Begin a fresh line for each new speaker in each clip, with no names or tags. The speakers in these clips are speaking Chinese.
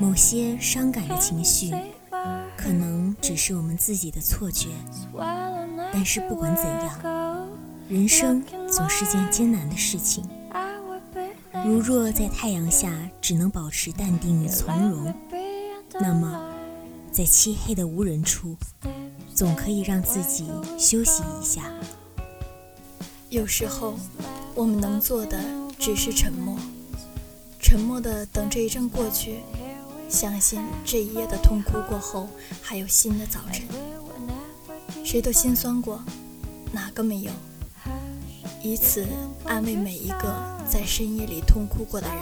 某些伤感的情绪，可能只是我们自己的错觉。但是不管怎样，人生总是件艰难的事情。如若在太阳下只能保持淡定与从容，那么在漆黑的无人处，总可以让自己休息一下。
有时候，我们能做的只是沉默，沉默的等这一阵过去。相信这一夜的痛哭过后，还有新的早晨。谁都心酸过，哪个没有？以此安慰每一个在深夜里痛哭过的人。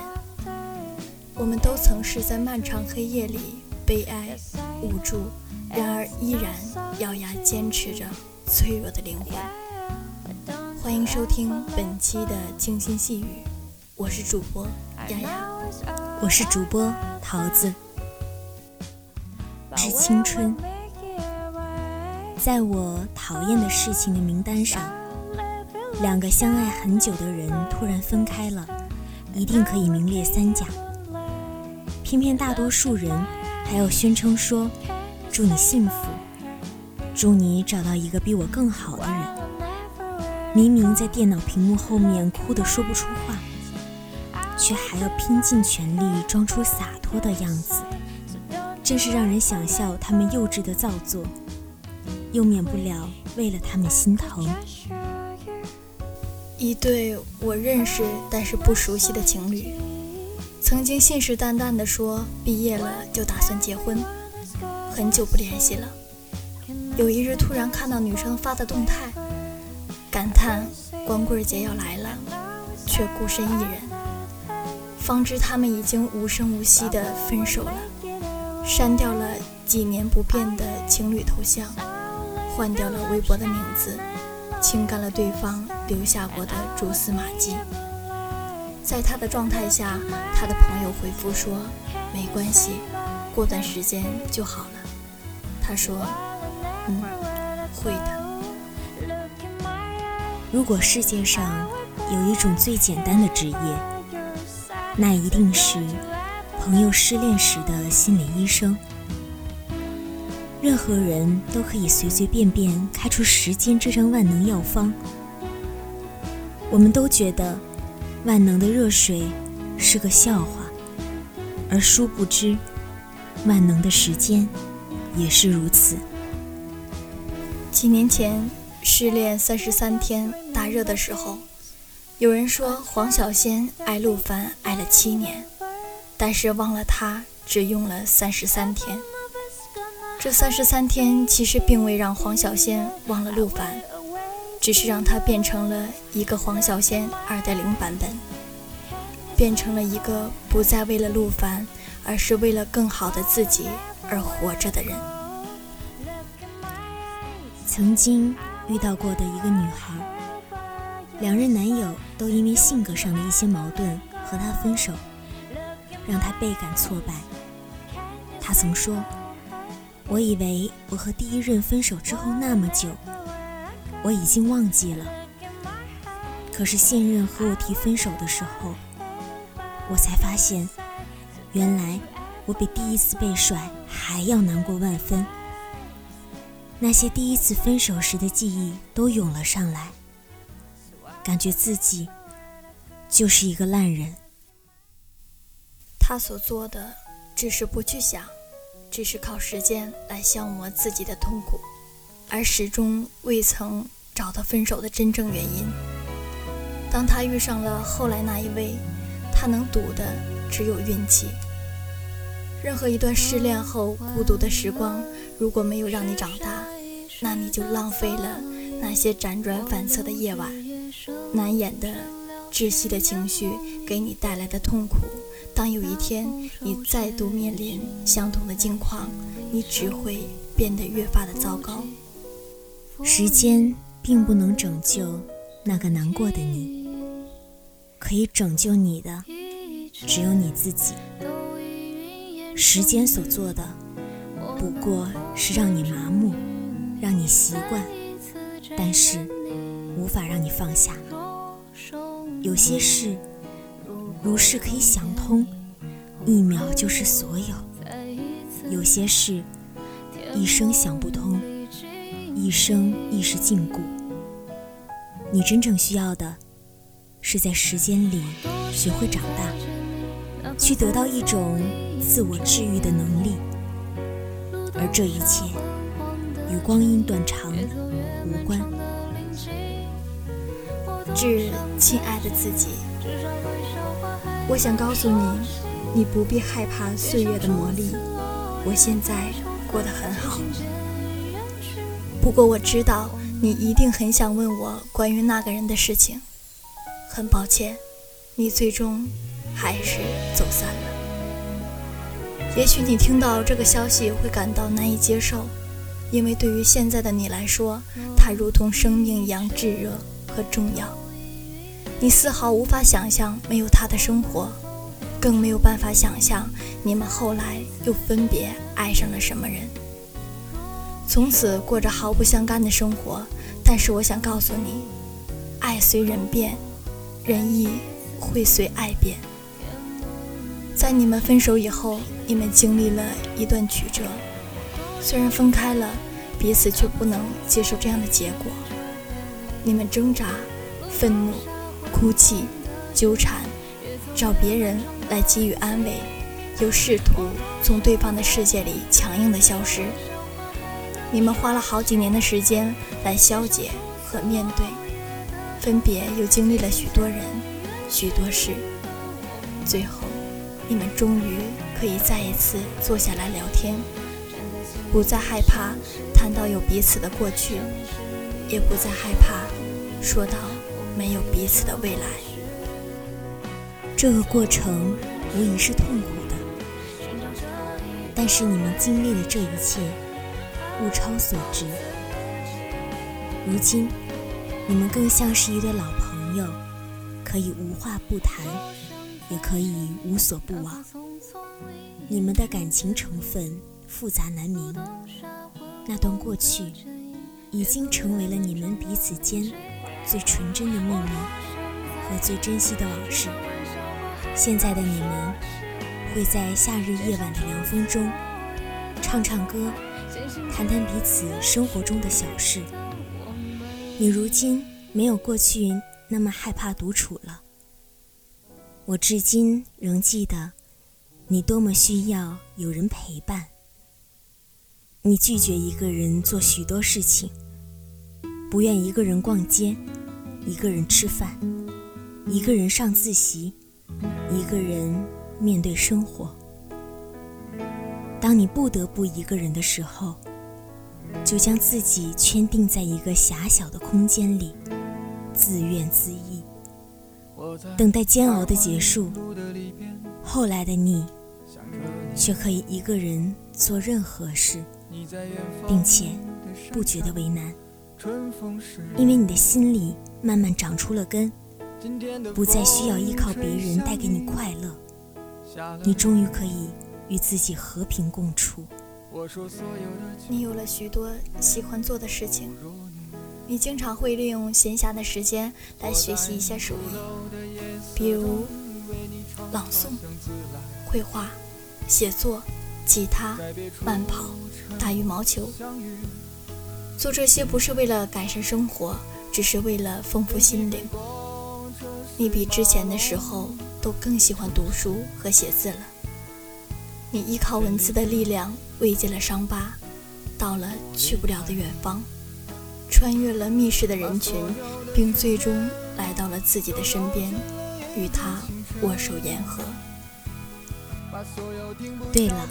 我们都曾是在漫长黑夜里悲哀、无助，然而依然咬牙坚持着脆弱的灵魂。欢迎收听本期的清新细语，我是主播丫丫。
我是主播桃子。致青春，在我讨厌的事情的名单上，两个相爱很久的人突然分开了，一定可以名列三甲。偏偏大多数人还要宣称说：“祝你幸福，祝你找到一个比我更好的人。”明明在电脑屏幕后面哭得说不出话。却还要拼尽全力装出洒脱的样子，真是让人想笑他们幼稚的造作，又免不了为了他们心疼。
一对我认识但是不熟悉的情侣，曾经信誓旦旦地说毕业了就打算结婚，很久不联系了。有一日突然看到女生发的动态，感叹光棍节要来了，却孤身一人。方知他们已经无声无息地分手了，删掉了几年不变的情侣头像，换掉了微博的名字，清干了对方留下过的蛛丝马迹。在他的状态下，他的朋友回复说：“没关系，过段时间就好了。”他说：“嗯，会的。”
如果世界上有一种最简单的职业，那一定是朋友失恋时的心理医生。任何人都可以随随便便开出时间这张万能药方。我们都觉得万能的热水是个笑话，而殊不知，万能的时间也是如此。
几年前失恋三十三天大热的时候。有人说黄小仙爱陆凡爱了七年，但是忘了他只用了三十三天。这三十三天其实并未让黄小仙忘了陆凡，只是让他变成了一个黄小仙二点零版本，变成了一个不再为了陆凡，而是为了更好的自己而活着的人。
曾经遇到过的一个女孩。两任男友都因为性格上的一些矛盾和她分手，让她倍感挫败。她曾说：“我以为我和第一任分手之后那么久，我已经忘记了。可是现任和我提分手的时候，我才发现，原来我比第一次被甩还要难过万分。那些第一次分手时的记忆都涌了上来。”感觉自己就是一个烂人。
他所做的只是不去想，只是靠时间来消磨自己的痛苦，而始终未曾找到分手的真正原因。当他遇上了后来那一位，他能赌的只有运气。任何一段失恋后孤独的时光，如果没有让你长大，那你就浪费了那些辗转反侧的夜晚。难掩的窒息的情绪给你带来的痛苦，当有一天你再度面临相同的境况，你只会变得越发的糟糕。
时间并不能拯救那个难过的你，可以拯救你的只有你自己。时间所做的不过是让你麻木，让你习惯，但是无法让你放下。有些事。如是可以想通，一秒就是所有；有些事一生想不通，一生亦是禁锢。你真正需要的，是在时间里学会长大，去得到一种自我治愈的能力，而这一切与光阴短长无关。
致亲爱的自己。我想告诉你，你不必害怕岁月的磨砺。我现在过得很好。不过我知道你一定很想问我关于那个人的事情。很抱歉，你最终还是走散了。也许你听到这个消息会感到难以接受，因为对于现在的你来说，他如同生命一样炙热和重要。你丝毫无法想象没有他的生活，更没有办法想象你们后来又分别爱上了什么人，从此过着毫不相干的生活。但是我想告诉你，爱随人变，人亦会随爱变。在你们分手以后，你们经历了一段曲折，虽然分开了，彼此却不能接受这样的结果。你们挣扎，愤怒。哭泣、纠缠，找别人来给予安慰，又试图从对方的世界里强硬的消失。你们花了好几年的时间来消解和面对，分别又经历了许多人、许多事，最后，你们终于可以再一次坐下来聊天，不再害怕谈到有彼此的过去，也不再害怕说到。没有彼此的未来，
这个过程无疑是痛苦的。但是你们经历的这一切，物超所值。如今，你们更像是一对老朋友，可以无话不谈，也可以无所不往。你们的感情成分复杂难明，那段过去，已经成为了你们彼此间。最纯真的秘密和最珍惜的往事。现在的你们会在夏日夜晚的凉风中唱唱歌，谈谈彼此生活中的小事。你如今没有过去那么害怕独处了。我至今仍记得你多么需要有人陪伴。你拒绝一个人做许多事情，不愿一个人逛街。一个人吃饭，一个人上自习，一个人面对生活。当你不得不一个人的时候，就将自己圈定在一个狭小的空间里，自怨自艾，等待煎熬的结束。后来的你，却可以一个人做任何事，并且不觉得为难，因为你的心里。慢慢长出了根，不再需要依靠别人带给你快乐，你终于可以与自己和平共处。
你有了许多喜欢做的事情，你经常会利用闲暇的时间来学习一些手艺，比如朗诵、绘画、写作、吉他、慢跑、打羽毛球。做这些不是为了改善生活。只是为了丰富心灵，你比之前的时候都更喜欢读书和写字了。你依靠文字的力量慰藉了伤疤，到了去不了的远方，穿越了密室的人群，并最终来到了自己的身边，与他握手言和。
对了，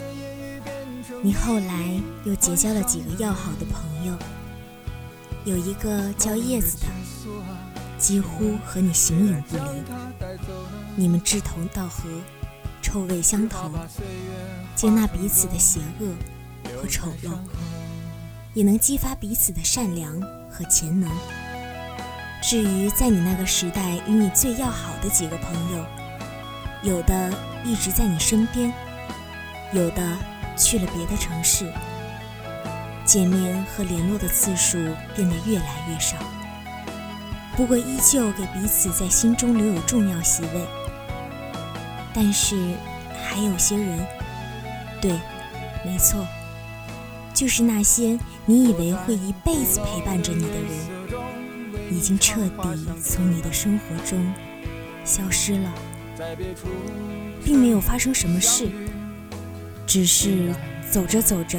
你后来又结交了几个要好的朋友。有一个叫叶子的，几乎和你形影不离。你们志同道合，臭味相投，接纳彼此的邪恶和丑陋，也能激发彼此的善良和潜能。至于在你那个时代与你最要好的几个朋友，有的一直在你身边，有的去了别的城市，见面和联络的次数变得越来越少。不过依旧给彼此在心中留有重要席位。但是还有些人，对，没错，就是那些你以为会一辈子陪伴着你的人，已经彻底从你的生活中消失了，并没有发生什么事，只是走着走着，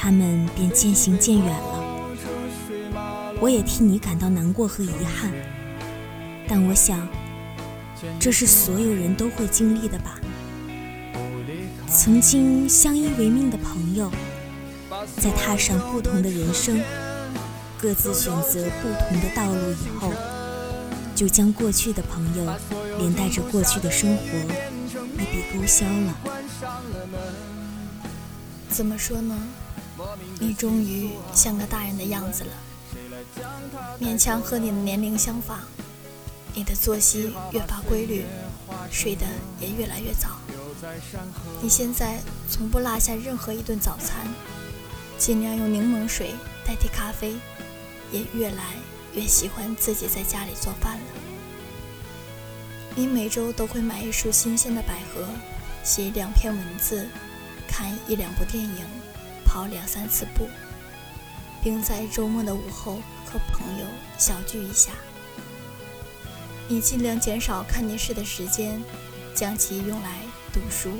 他们便渐行渐远了。我也替你感到难过和遗憾，但我想，这是所有人都会经历的吧。曾经相依为命的朋友，在踏上不同的人生，各自选择不同的道路以后，就将过去的朋友，连带着过去的生活一笔勾销了。
怎么说呢？你终于像个大人的样子了。勉强和你的年龄相仿，你的作息越发规律，睡得也越来越早。你现在从不落下任何一顿早餐，尽量用柠檬水代替咖啡，也越来越喜欢自己在家里做饭了。你每周都会买一束新鲜的百合，写两篇文字，看一两部电影，跑两三次步。并在周末的午后和朋友小聚一下。你尽量减少看电视的时间，将其用来读书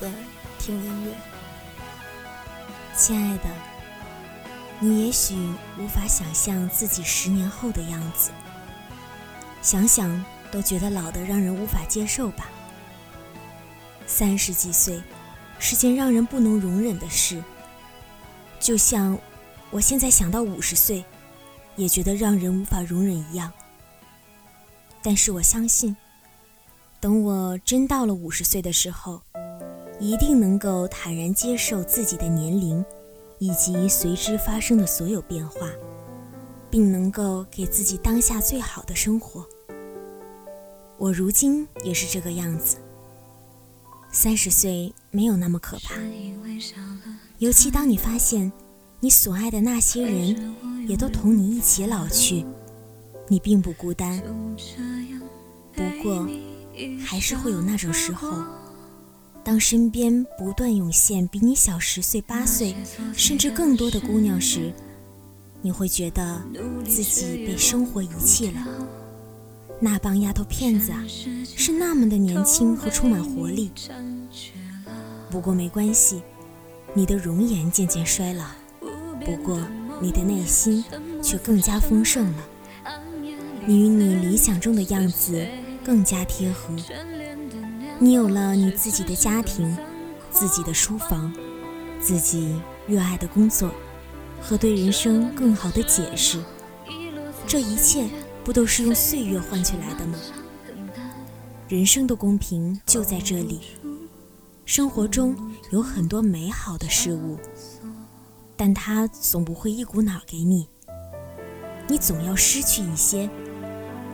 和听音乐。
亲爱的，你也许无法想象自己十年后的样子，想想都觉得老得让人无法接受吧。三十几岁是件让人不能容忍的事，就像……我现在想到五十岁，也觉得让人无法容忍一样。但是我相信，等我真到了五十岁的时候，一定能够坦然接受自己的年龄，以及随之发生的所有变化，并能够给自己当下最好的生活。我如今也是这个样子。三十岁没有那么可怕，尤其当你发现。你所爱的那些人，也都同你一起老去，你并不孤单。不过，还是会有那种时候，当身边不断涌现比你小十岁、八岁，甚至更多的姑娘时，你会觉得自己被生活遗弃了。那帮丫头片子啊，是那么的年轻和充满活力。不过没关系，你的容颜渐渐衰老。不过，你的内心却更加丰盛了。你与你理想中的样子更加贴合。你有了你自己的家庭、自己的书房、自己热爱的工作和对人生更好的解释。这一切不都是用岁月换取来的吗？人生的公平就在这里。生活中有很多美好的事物。但它总不会一股脑给你，你总要失去一些，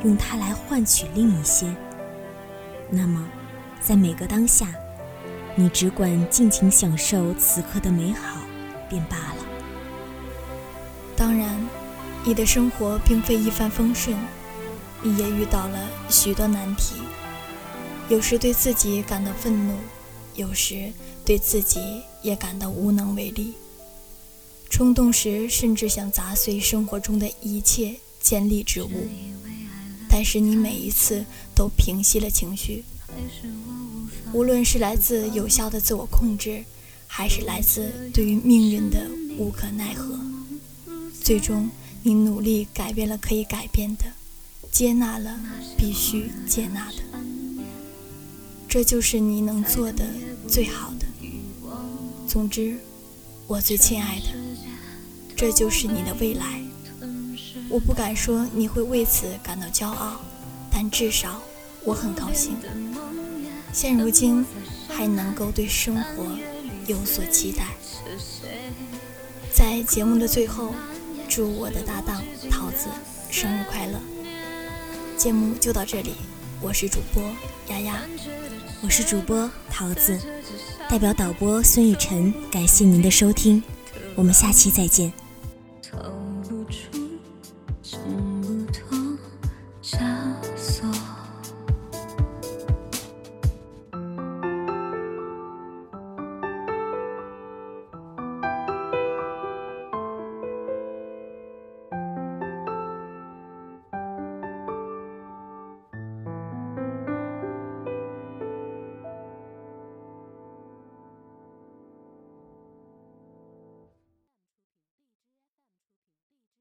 用它来换取另一些。那么，在每个当下，你只管尽情享受此刻的美好，便罢了。
当然，你的生活并非一帆风顺，你也遇到了许多难题，有时对自己感到愤怒，有时对自己也感到无能为力。冲动时，甚至想砸碎生活中的一切尖利之物，但是你每一次都平息了情绪。无论是来自有效的自我控制，还是来自对于命运的无可奈何，最终你努力改变了可以改变的，接纳了必须接纳的，这就是你能做的最好。总之，我最亲爱的。这就是你的未来，我不敢说你会为此感到骄傲，但至少我很高兴。现如今还能够对生活有所期待。在节目的最后，祝我的搭档桃子生日快乐！节目就到这里，我是主播丫丫，
我是主播桃子，代表导播孙雨辰，感谢您的收听，我们下期再见。唱不出。